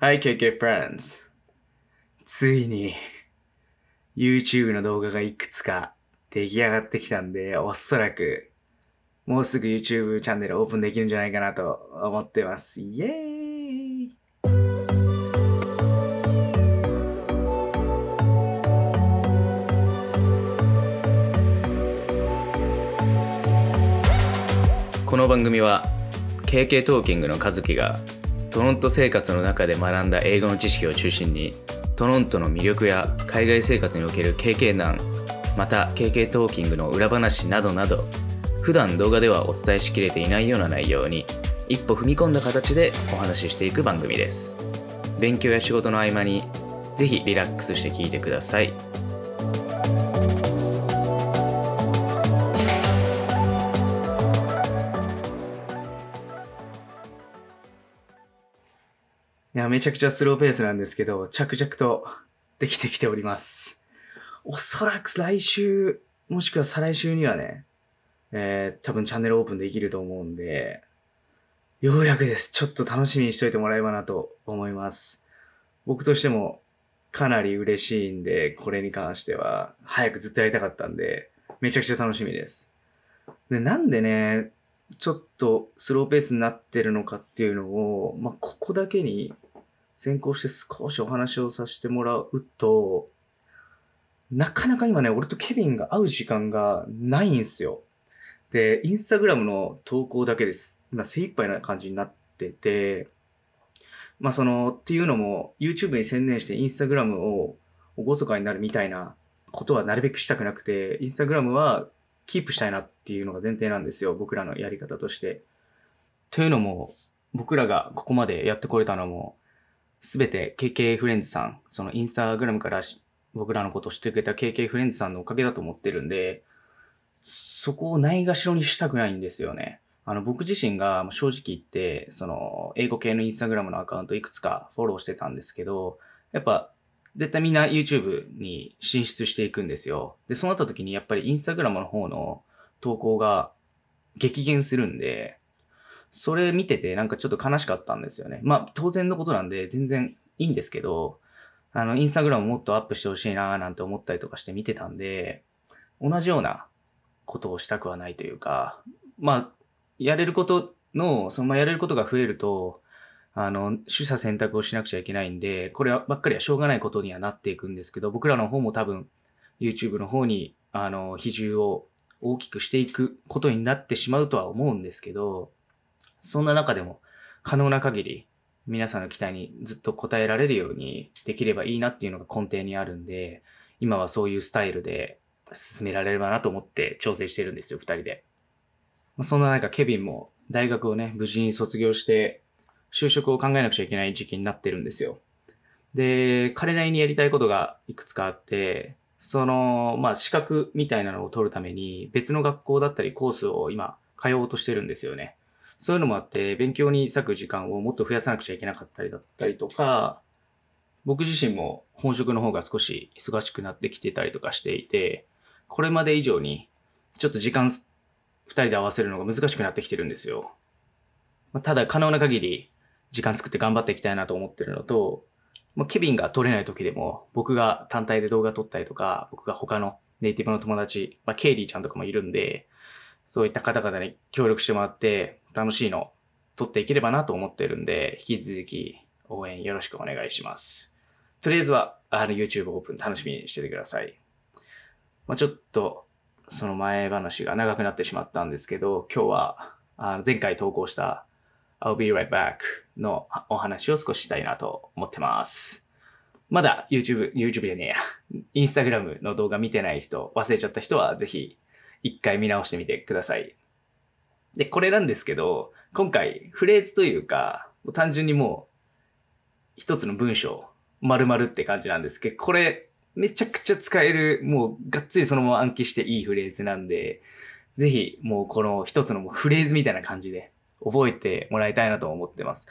Hi, KK Friends. ついに、YouTube の動画がいくつか出来上がってきたんで、おそらく、もうすぐ YouTube チャンネルオープンできるんじゃないかなと思ってます。イエーイこの番組は KK トーキングの和樹がトロント生活の中で学んだ英語の知識を中心にトロントの魅力や海外生活における KK 難また KK トーキングの裏話などなど普段動画ではお伝えしきれていないような内容に一歩踏み込んだ形でお話ししていく番組です。勉強や仕事の合間にぜひリラックスして聞いてください。めちゃくちゃスローペースなんですけど、着々とできてきております。おそらく来週、もしくは再来週にはね、えー、多分チャンネルオープンできると思うんで、ようやくです。ちょっと楽しみにしといてもらえばなと思います。僕としてもかなり嬉しいんで、これに関しては、早くずっとやりたかったんで、めちゃくちゃ楽しみです。で、なんでね、ちょっとスローペースになってるのかっていうのを、まあ、ここだけに先行して少しお話をさせてもらうと、なかなか今ね、俺とケビンが会う時間がないんすよ。で、インスタグラムの投稿だけです。今精一杯な感じになってて、まあその、っていうのも YouTube に専念してインスタグラムをおごそかになるみたいなことはなるべくしたくなくて、インスタグラムはキープしたいなっていうのが前提なんですよ。僕らのやり方として。というのも、僕らがここまでやってこれたのも、すべて KK フレンズさん、そのインスタグラムから僕らのことを知ってくれた KK フレンズさんのおかげだと思ってるんで、そこをないがしろにしたくないんですよね。あの、僕自身が正直言って、その、英語系のインスタグラムのアカウントいくつかフォローしてたんですけど、やっぱ、絶対みんな YouTube に進出していくんですよ。で、そうなった時にやっぱりインスタグラムの方の投稿が激減するんで、それ見ててなんかちょっと悲しかったんですよね。まあ当然のことなんで全然いいんですけど、あの、インスタグラムもっとアップしてほしいなーなんて思ったりとかして見てたんで、同じようなことをしたくはないというか、まあ、やれることの、そのまあやれることが増えると、あの、取捨選択をしなくちゃいけないんで、こればっかりはしょうがないことにはなっていくんですけど、僕らの方も多分、YouTube の方に、あの、比重を大きくしていくことになってしまうとは思うんですけど、そんな中でも可能な限り皆さんの期待にずっと応えられるようにできればいいなっていうのが根底にあるんで、今はそういうスタイルで進められればなと思って調整してるんですよ、二人で。まあそんな中、ケビンも大学をね、無事に卒業して、就職を考えなくちゃいけない時期になってるんですよ。で、彼なりにやりたいことがいくつかあって、その、まあ、資格みたいなのを取るために、別の学校だったりコースを今、通おうとしてるんですよね。そういうのもあって、勉強に割く時間をもっと増やさなくちゃいけなかったりだったりとか、僕自身も本職の方が少し忙しくなってきてたりとかしていて、これまで以上に、ちょっと時間、二人で合わせるのが難しくなってきてるんですよ。ただ、可能な限り、時間作って頑張っていきたいなと思ってるのと、まあ、ケビンが撮れない時でも、僕が単体で動画撮ったりとか、僕が他のネイティブの友達、まあ、ケイリーちゃんとかもいるんで、そういった方々に協力してもらって、楽しいの撮っていければなと思ってるんで、引き続き応援よろしくお願いします。とりあえずは、あの YouTube オープン楽しみにしててください。まあ、ちょっと、その前話が長くなってしまったんですけど、今日は、あの前回投稿した I'll be right back のお話を少ししたいなと思ってます。まだ YouTube、YouTube じゃねえや。Instagram の動画見てない人、忘れちゃった人はぜひ一回見直してみてください。で、これなんですけど、今回フレーズというか、単純にもう一つの文章、丸々って感じなんですけど、これめちゃくちゃ使える、もうがっつりそのまま暗記していいフレーズなんで、ぜひもうこの一つのフレーズみたいな感じで覚えてもらいたいなと思ってます。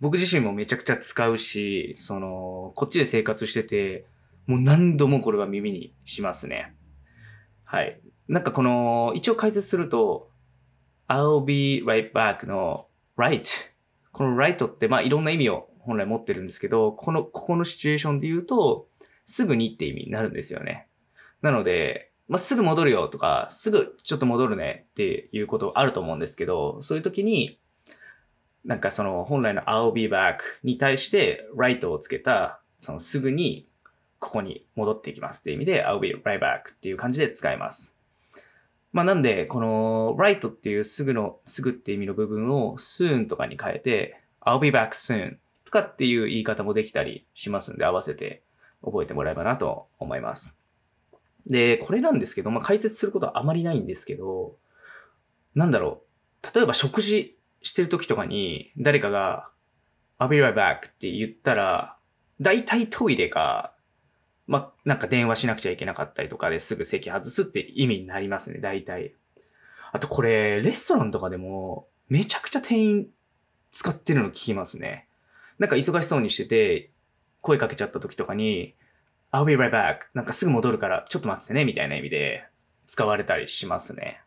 僕自身もめちゃくちゃ使うし、その、こっちで生活してて、もう何度もこれは耳にしますね。はい。なんかこの、一応解説すると、I'll be right back の right。この right って、まあいろんな意味を本来持ってるんですけど、この、ここのシチュエーションで言うと、すぐにって意味になるんですよね。なので、まあ、すぐ戻るよとか、すぐちょっと戻るねっていうことあると思うんですけど、そういう時に、なんかその本来の I'll be back に対して right をつけた、そのすぐにここに戻っていきますっていう意味で I'll be right back っていう感じで使います。まあなんで、この right っていうすぐの、すぐって意味の部分を soon とかに変えて I'll be back soon とかっていう言い方もできたりしますんで合わせて覚えてもらえばなと思います。で、これなんですけど、まあ、解説することはあまりないんですけど、なんだろう。例えば食事してる時とかに、誰かが、I'll be right back って言ったら、大体トイレか、まあ、なんか電話しなくちゃいけなかったりとかですぐ席外すって意味になりますね、大体。あとこれ、レストランとかでも、めちゃくちゃ店員使ってるの聞きますね。なんか忙しそうにしてて、声かけちゃった時とかに、I'll be right back. なんかすぐ戻るからちょっと待っててね、みたいな意味で使われたりしますね。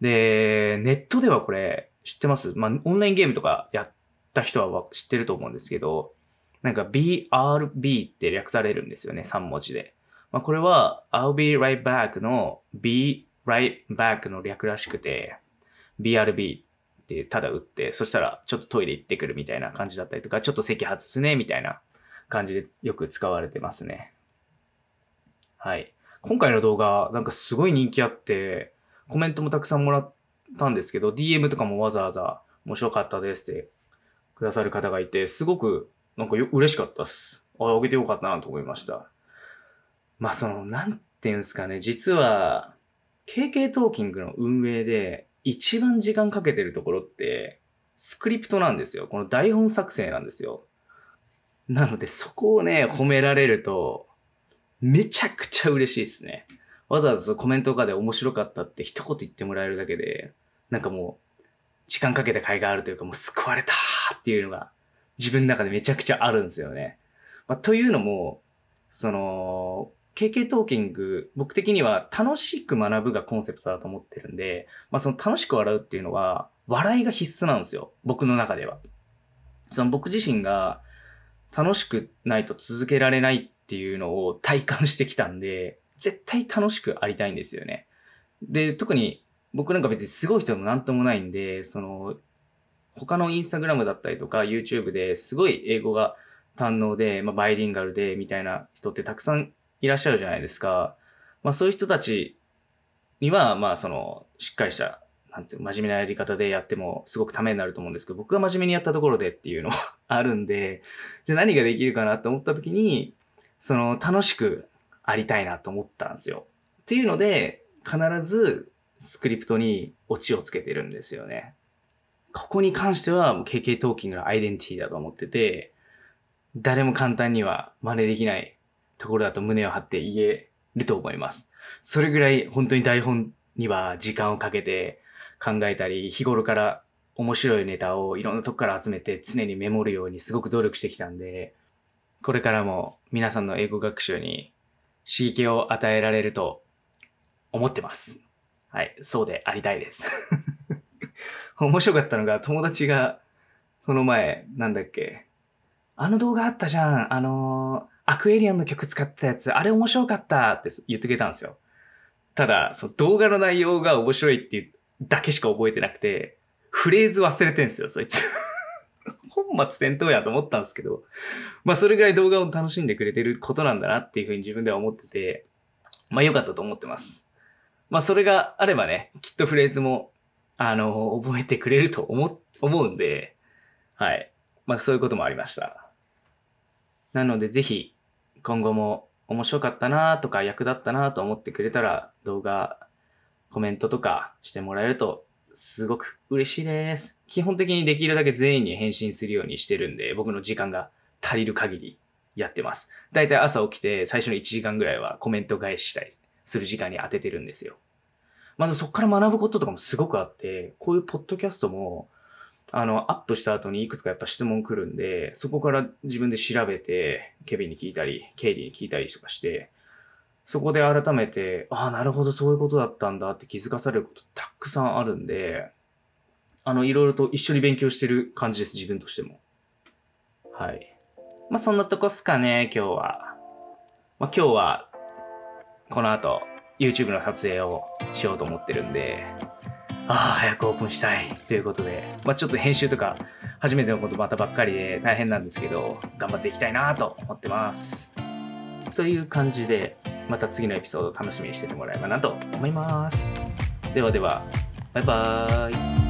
で、ネットではこれ知ってます？まあ、オンラインゲームとかやった人は知ってると思うんですけど、なんか BRB って略されるんですよね、3文字で。まあ、これは I'll be right back の be right back の略らしくて、BRB ってただ打って、そしたらちょっとトイレ行ってくるみたいな感じだったりとか、ちょっと席外すね、みたいな感じでよく使われてますね。はい。今回の動画、なんかすごい人気あって、コメントもたくさんもらったんですけど、DM とかもわざわざ面白かったですってくださる方がいて、すごくなんかよ嬉しかったっす。あ、あげてよかったなと思いました。まあその、なんていうんですかね、実は、KK トーキングの運営で一番時間かけてるところって、スクリプトなんですよ。この台本作成なんですよ。なので、そこをね、褒められると、めちゃくちゃ嬉しいですね。わざわざコメントとかで面白かったって一言言ってもらえるだけで、なんかもう、時間かけた甲斐があるというか、もう救われたっていうのが、自分の中でめちゃくちゃあるんですよね。まあ、というのも、その、KK トーキング、僕的には楽しく学ぶがコンセプトだと思ってるんで、まあその楽しく笑うっていうのは、笑いが必須なんですよ。僕の中では。その僕自身が、楽しくないと続けられないっていうのを体感してきたんで、絶対楽しくありたいんですよね。で、特に僕なんか別にすごい人でもなんともないんで、その、他のインスタグラムだったりとか YouTube ですごい英語が堪能で、まあ、バイリンガルでみたいな人ってたくさんいらっしゃるじゃないですか。まあそういう人たちには、まあその、しっかりしたなんていう真面目なやり方でやってもすごくためになると思うんですけど、僕が真面目にやったところでっていうのは あるんで、じゃ何ができるかなと思った時に、その楽しくありたいなと思ったんですよ。っていうので、必ずスクリプトにオチをつけてるんですよね。ここに関しては KK トーキングのアイデンティティだと思ってて、誰も簡単には真似できないところだと胸を張って言えると思います。それぐらい本当に台本には時間をかけて考えたり、日頃から面白いネタをいろんなとこから集めて常にメモるようにすごく努力してきたんで、これからも皆さんの英語学習に刺激を与えられると思ってます。はい、そうでありたいです。面白かったのが友達がこの前、なんだっけ、あの動画あったじゃん、あのー、アクエリアンの曲使ったやつ、あれ面白かったって言ってくれたんですよ。ただ、その動画の内容が面白いっていうだけしか覚えてなくて、フレーズ忘れてんすよ、そいつ。本末転倒やと思ったんですけど、まあそれぐらい動画を楽しんでくれてることなんだなっていうふうに自分では思ってて、まあ良かったと思ってます。まあそれがあればね、きっとフレーズも、あの、覚えてくれると思、思うんで、はい。まあそういうこともありました。なのでぜひ、今後も面白かったなとか役立ったなと思ってくれたら動画コメントとかしてもらえるとすごく嬉しいです。基本的にできるだけ全員に返信するようにしてるんで、僕の時間が足りる限りやってます。だいたい朝起きて最初の1時間ぐらいはコメント返ししたりする時間に当ててるんですよ。まあそっから学ぶこととかもすごくあって、こういうポッドキャストも、あの、アップした後にいくつかやっぱ質問来るんで、そこから自分で調べて、ケビンに聞いたり、ケイリーに聞いたりとかして、そこで改めて、ああ、なるほど、そういうことだったんだって気づかされることたくさんあるんで、あの、いろいろと一緒に勉強してる感じです、自分としても。はい。まあそんなとこっすかね、今日は。まあ今日は、この後、YouTube の撮影をしようと思ってるんで、ああ、早くオープンしたいということで、まあちょっと編集とか、初めてのことまたばっかりで大変なんですけど、頑張っていきたいなと思ってます。という感じで、また次のエピソード楽しみにしててもらえばなと思います。ではでは、バイバーイ。